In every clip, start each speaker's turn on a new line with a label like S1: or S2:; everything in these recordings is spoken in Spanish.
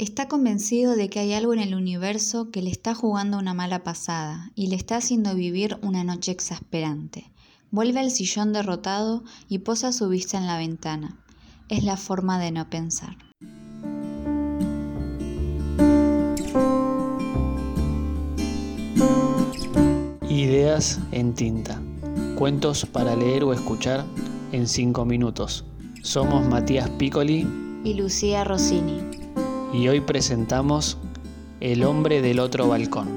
S1: Está convencido de que hay algo en el universo que le está jugando una mala pasada y le está haciendo vivir una noche exasperante. Vuelve al sillón derrotado y posa su vista en la ventana. Es la forma de no pensar.
S2: Ideas en tinta. Cuentos para leer o escuchar en 5 minutos. Somos Matías Piccoli
S1: y Lucía Rossini.
S2: Y hoy presentamos El hombre del otro balcón.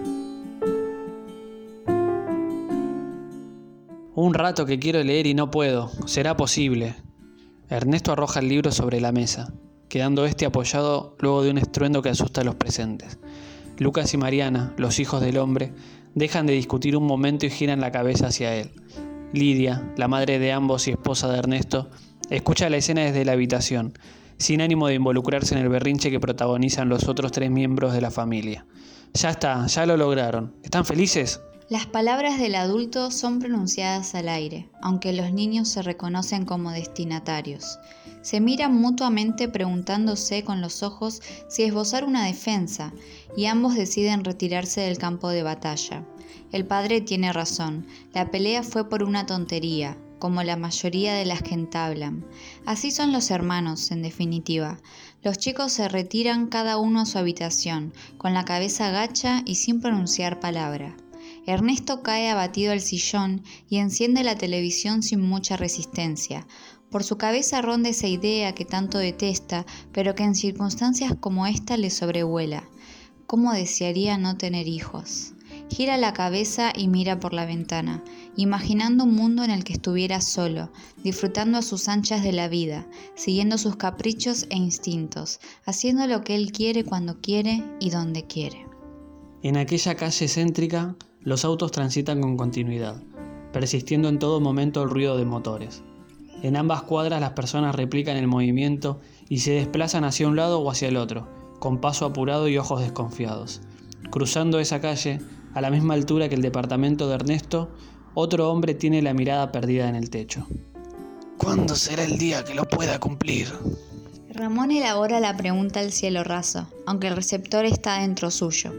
S2: Un rato que quiero leer y no puedo. Será posible. Ernesto arroja el libro sobre la mesa, quedando este apoyado luego de un estruendo que asusta a los presentes. Lucas y Mariana, los hijos del hombre, dejan de discutir un momento y giran la cabeza hacia él. Lidia, la madre de ambos y esposa de Ernesto, escucha la escena desde la habitación, sin ánimo de involucrarse en el berrinche que protagonizan los otros tres miembros de la familia. Ya está, ya lo lograron. ¿Están felices?
S1: Las palabras del adulto son pronunciadas al aire, aunque los niños se reconocen como destinatarios. Se miran mutuamente preguntándose con los ojos si esbozar una defensa, y ambos deciden retirarse del campo de batalla. El padre tiene razón, la pelea fue por una tontería, como la mayoría de las que entablan. Así son los hermanos, en definitiva. Los chicos se retiran cada uno a su habitación, con la cabeza gacha y sin pronunciar palabra. Ernesto cae abatido al sillón y enciende la televisión sin mucha resistencia. Por su cabeza ronda esa idea que tanto detesta, pero que en circunstancias como esta le sobrevuela. ¿Cómo desearía no tener hijos? Gira la cabeza y mira por la ventana, imaginando un mundo en el que estuviera solo, disfrutando a sus anchas de la vida, siguiendo sus caprichos e instintos, haciendo lo que él quiere cuando quiere y donde quiere.
S2: En aquella calle céntrica, los autos transitan con continuidad, persistiendo en todo momento el ruido de motores. En ambas cuadras las personas replican el movimiento y se desplazan hacia un lado o hacia el otro, con paso apurado y ojos desconfiados. Cruzando esa calle, a la misma altura que el departamento de Ernesto, otro hombre tiene la mirada perdida en el techo. ¿Cuándo será el día que lo pueda cumplir?
S1: Ramón elabora la pregunta al cielo raso, aunque el receptor está dentro suyo.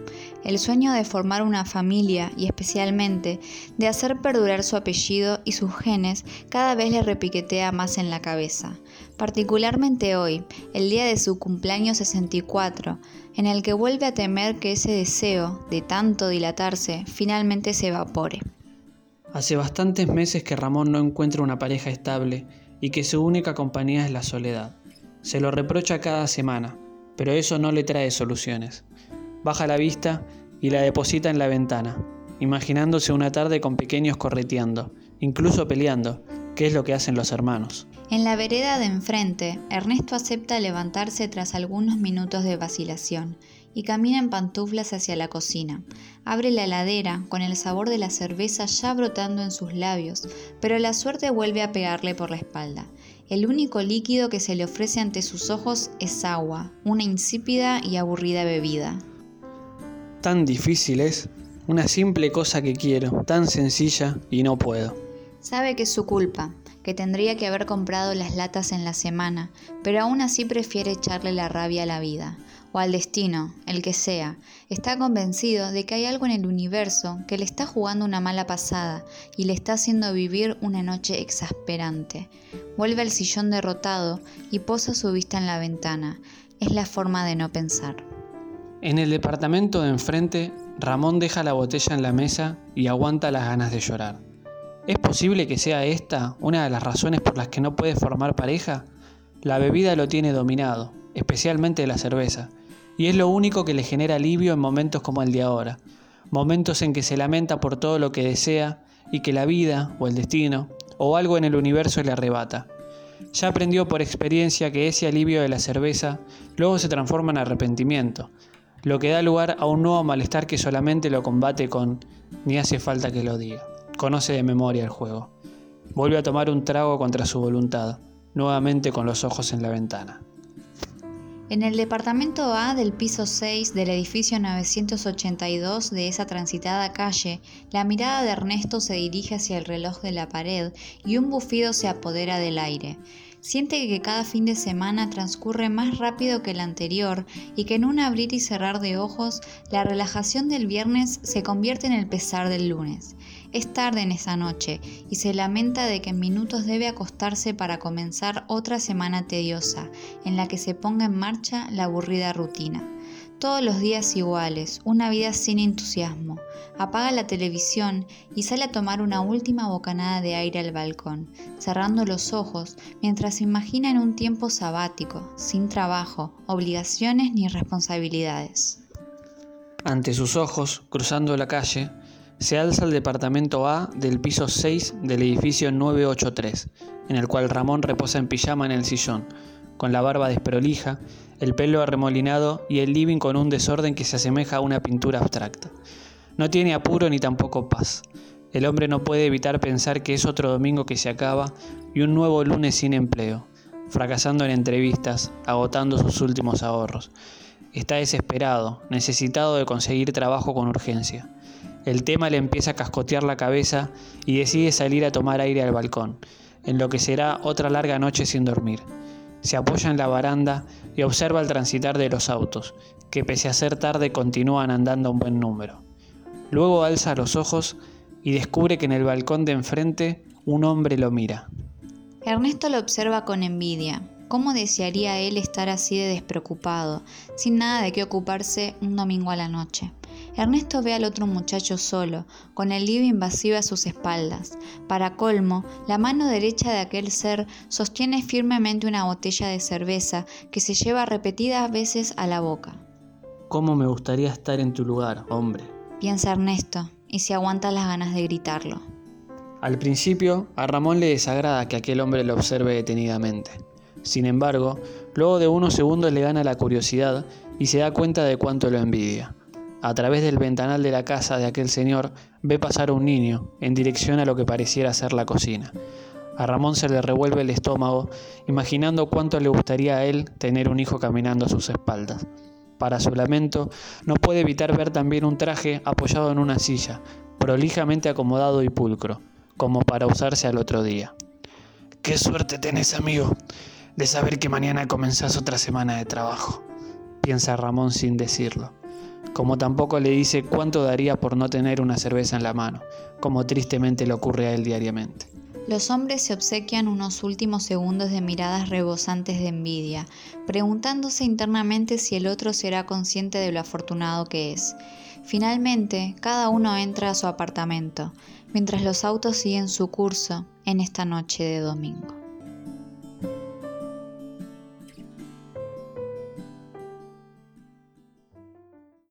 S1: El sueño de formar una familia y especialmente de hacer perdurar su apellido y sus genes cada vez le repiquetea más en la cabeza. Particularmente hoy, el día de su cumpleaños 64, en el que vuelve a temer que ese deseo, de tanto dilatarse, finalmente se evapore.
S2: Hace bastantes meses que Ramón no encuentra una pareja estable y que su única compañía es la soledad. Se lo reprocha cada semana, pero eso no le trae soluciones. Baja la vista y la deposita en la ventana, imaginándose una tarde con pequeños correteando, incluso peleando, que es lo que hacen los hermanos.
S1: En la vereda de enfrente, Ernesto acepta levantarse tras algunos minutos de vacilación y camina en pantuflas hacia la cocina. Abre la heladera con el sabor de la cerveza ya brotando en sus labios, pero la suerte vuelve a pegarle por la espalda. El único líquido que se le ofrece ante sus ojos es agua, una insípida y aburrida bebida.
S2: Tan difícil es, una simple cosa que quiero, tan sencilla y no puedo.
S1: Sabe que es su culpa, que tendría que haber comprado las latas en la semana, pero aún así prefiere echarle la rabia a la vida, o al destino, el que sea. Está convencido de que hay algo en el universo que le está jugando una mala pasada y le está haciendo vivir una noche exasperante. Vuelve al sillón derrotado y posa su vista en la ventana. Es la forma de no pensar.
S2: En el departamento de enfrente, Ramón deja la botella en la mesa y aguanta las ganas de llorar. ¿Es posible que sea esta una de las razones por las que no puede formar pareja? La bebida lo tiene dominado, especialmente la cerveza, y es lo único que le genera alivio en momentos como el de ahora, momentos en que se lamenta por todo lo que desea y que la vida o el destino o algo en el universo le arrebata. Ya aprendió por experiencia que ese alivio de la cerveza luego se transforma en arrepentimiento, lo que da lugar a un nuevo malestar que solamente lo combate con ni hace falta que lo diga. Conoce de memoria el juego. Vuelve a tomar un trago contra su voluntad, nuevamente con los ojos en la ventana.
S1: En el departamento A del piso 6 del edificio 982 de esa transitada calle, la mirada de Ernesto se dirige hacia el reloj de la pared y un bufido se apodera del aire. Siente que cada fin de semana transcurre más rápido que el anterior y que en un abrir y cerrar de ojos la relajación del viernes se convierte en el pesar del lunes. Es tarde en esa noche y se lamenta de que en minutos debe acostarse para comenzar otra semana tediosa en la que se ponga en marcha la aburrida rutina. Todos los días iguales, una vida sin entusiasmo. Apaga la televisión y sale a tomar una última bocanada de aire al balcón, cerrando los ojos mientras se imagina en un tiempo sabático, sin trabajo, obligaciones ni responsabilidades.
S2: Ante sus ojos, cruzando la calle, se alza el departamento A del piso 6 del edificio 983, en el cual Ramón reposa en pijama en el sillón, con la barba desprolija, el pelo arremolinado y el living con un desorden que se asemeja a una pintura abstracta. No tiene apuro ni tampoco paz. El hombre no puede evitar pensar que es otro domingo que se acaba y un nuevo lunes sin empleo, fracasando en entrevistas, agotando sus últimos ahorros. Está desesperado, necesitado de conseguir trabajo con urgencia. El tema le empieza a cascotear la cabeza y decide salir a tomar aire al balcón, en lo que será otra larga noche sin dormir se apoya en la baranda y observa el transitar de los autos, que pese a ser tarde continúan andando un buen número. Luego alza los ojos y descubre que en el balcón de enfrente un hombre lo mira.
S1: Ernesto lo observa con envidia. ¿Cómo desearía él estar así de despreocupado, sin nada de qué ocuparse un domingo a la noche? Ernesto ve al otro muchacho solo, con el living vacío a sus espaldas. Para colmo, la mano derecha de aquel ser sostiene firmemente una botella de cerveza que se lleva repetidas veces a la boca.
S2: ¿Cómo me gustaría estar en tu lugar, hombre?
S1: Piensa Ernesto, y se aguanta las ganas de gritarlo.
S2: Al principio, a Ramón le desagrada que aquel hombre lo observe detenidamente. Sin embargo, luego de unos segundos le gana la curiosidad y se da cuenta de cuánto lo envidia a través del ventanal de la casa de aquel señor, ve pasar un niño en dirección a lo que pareciera ser la cocina. A Ramón se le revuelve el estómago, imaginando cuánto le gustaría a él tener un hijo caminando a sus espaldas. Para su lamento, no puede evitar ver también un traje apoyado en una silla, prolijamente acomodado y pulcro, como para usarse al otro día. Qué suerte tenés, amigo, de saber que mañana comenzás otra semana de trabajo, piensa Ramón sin decirlo como tampoco le dice cuánto daría por no tener una cerveza en la mano, como tristemente le ocurre a él diariamente.
S1: Los hombres se obsequian unos últimos segundos de miradas rebosantes de envidia, preguntándose internamente si el otro será consciente de lo afortunado que es. Finalmente, cada uno entra a su apartamento, mientras los autos siguen su curso en esta noche de domingo.